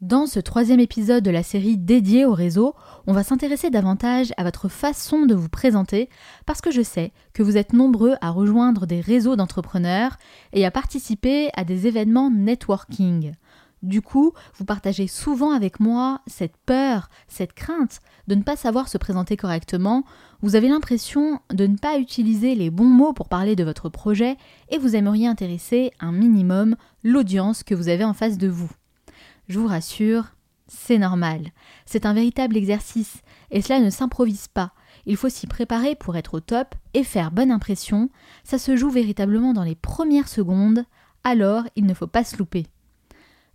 Dans ce troisième épisode de la série dédiée au réseau, on va s'intéresser davantage à votre façon de vous présenter parce que je sais que vous êtes nombreux à rejoindre des réseaux d'entrepreneurs et à participer à des événements networking. Du coup, vous partagez souvent avec moi cette peur, cette crainte de ne pas savoir se présenter correctement, vous avez l'impression de ne pas utiliser les bons mots pour parler de votre projet et vous aimeriez intéresser un minimum l'audience que vous avez en face de vous. Je vous rassure, c'est normal. C'est un véritable exercice et cela ne s'improvise pas. Il faut s'y préparer pour être au top et faire bonne impression. Ça se joue véritablement dans les premières secondes, alors il ne faut pas se louper.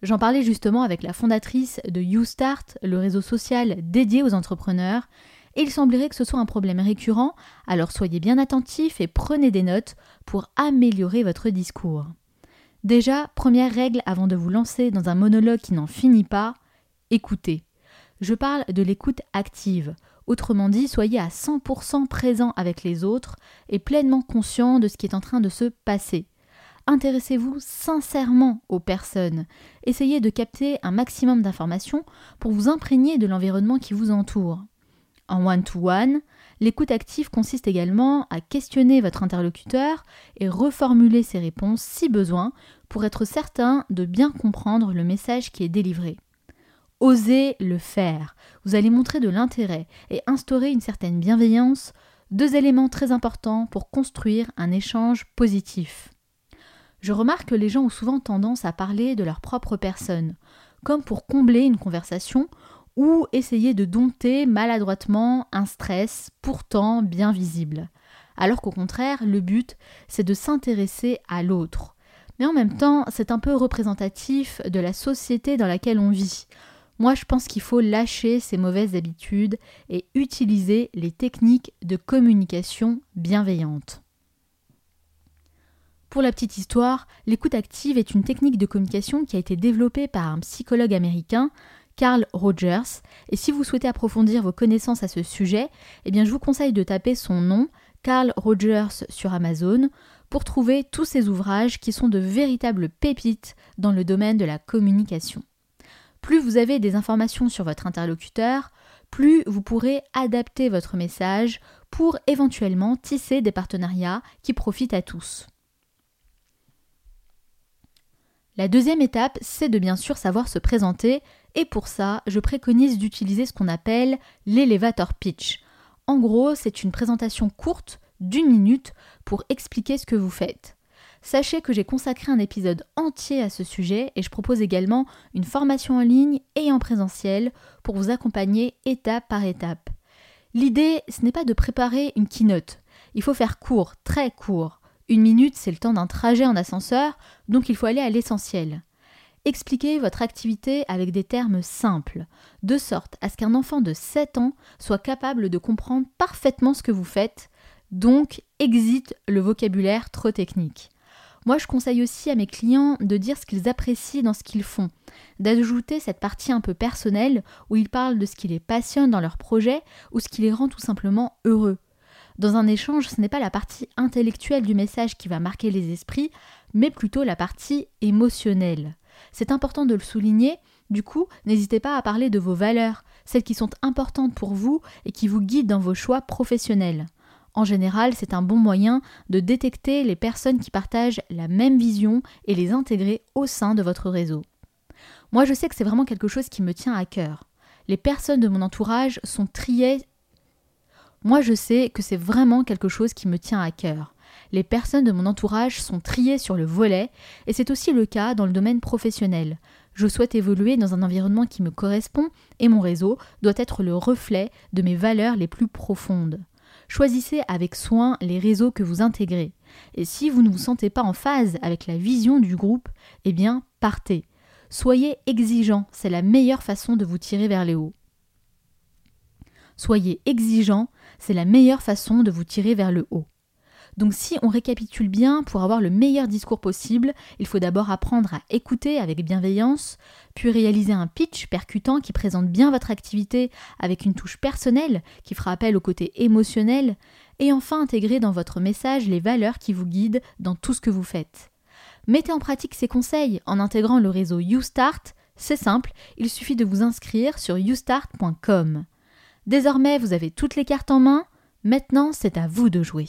J'en parlais justement avec la fondatrice de YouStart, le réseau social dédié aux entrepreneurs, et il semblerait que ce soit un problème récurrent, alors soyez bien attentifs et prenez des notes pour améliorer votre discours. Déjà, première règle avant de vous lancer dans un monologue qui n'en finit pas, écoutez. Je parle de l'écoute active. Autrement dit, soyez à 100% présent avec les autres et pleinement conscient de ce qui est en train de se passer. Intéressez-vous sincèrement aux personnes. Essayez de capter un maximum d'informations pour vous imprégner de l'environnement qui vous entoure. En one-to-one, l'écoute active consiste également à questionner votre interlocuteur et reformuler ses réponses si besoin pour être certain de bien comprendre le message qui est délivré. Osez le faire. Vous allez montrer de l'intérêt et instaurer une certaine bienveillance, deux éléments très importants pour construire un échange positif. Je remarque que les gens ont souvent tendance à parler de leur propre personne, comme pour combler une conversation ou essayer de dompter maladroitement un stress pourtant bien visible. Alors qu'au contraire, le but, c'est de s'intéresser à l'autre. Mais en même temps, c'est un peu représentatif de la société dans laquelle on vit. Moi, je pense qu'il faut lâcher ces mauvaises habitudes et utiliser les techniques de communication bienveillante. Pour la petite histoire, l'écoute active est une technique de communication qui a été développée par un psychologue américain Carl Rogers. Et si vous souhaitez approfondir vos connaissances à ce sujet, eh bien je vous conseille de taper son nom, Carl Rogers, sur Amazon, pour trouver tous ces ouvrages qui sont de véritables pépites dans le domaine de la communication. Plus vous avez des informations sur votre interlocuteur, plus vous pourrez adapter votre message pour éventuellement tisser des partenariats qui profitent à tous. La deuxième étape, c'est de bien sûr savoir se présenter et pour ça, je préconise d'utiliser ce qu'on appelle l'elevator pitch. En gros, c'est une présentation courte d'une minute pour expliquer ce que vous faites. Sachez que j'ai consacré un épisode entier à ce sujet et je propose également une formation en ligne et en présentiel pour vous accompagner étape par étape. L'idée, ce n'est pas de préparer une keynote. Il faut faire court, très court. Une minute, c'est le temps d'un trajet en ascenseur, donc il faut aller à l'essentiel. Expliquez votre activité avec des termes simples, de sorte à ce qu'un enfant de 7 ans soit capable de comprendre parfaitement ce que vous faites, donc exit le vocabulaire trop technique. Moi, je conseille aussi à mes clients de dire ce qu'ils apprécient dans ce qu'ils font, d'ajouter cette partie un peu personnelle où ils parlent de ce qui les passionne dans leur projet ou ce qui les rend tout simplement heureux. Dans un échange, ce n'est pas la partie intellectuelle du message qui va marquer les esprits, mais plutôt la partie émotionnelle. C'est important de le souligner, du coup, n'hésitez pas à parler de vos valeurs, celles qui sont importantes pour vous et qui vous guident dans vos choix professionnels. En général, c'est un bon moyen de détecter les personnes qui partagent la même vision et les intégrer au sein de votre réseau. Moi, je sais que c'est vraiment quelque chose qui me tient à cœur. Les personnes de mon entourage sont triées. Moi, je sais que c'est vraiment quelque chose qui me tient à cœur les personnes de mon entourage sont triées sur le volet, et c'est aussi le cas dans le domaine professionnel. Je souhaite évoluer dans un environnement qui me correspond, et mon réseau doit être le reflet de mes valeurs les plus profondes. Choisissez avec soin les réseaux que vous intégrez. Et si vous ne vous sentez pas en phase avec la vision du groupe, eh bien, partez. Soyez exigeant, c'est la meilleure façon de vous tirer vers les hauts. Soyez exigeant, c'est la meilleure façon de vous tirer vers le haut. Donc si on récapitule bien, pour avoir le meilleur discours possible, il faut d'abord apprendre à écouter avec bienveillance, puis réaliser un pitch percutant qui présente bien votre activité avec une touche personnelle qui fera appel au côté émotionnel, et enfin intégrer dans votre message les valeurs qui vous guident dans tout ce que vous faites. Mettez en pratique ces conseils en intégrant le réseau YouStart C'est simple, il suffit de vous inscrire sur youstart.com. Désormais, vous avez toutes les cartes en main, maintenant c'est à vous de jouer.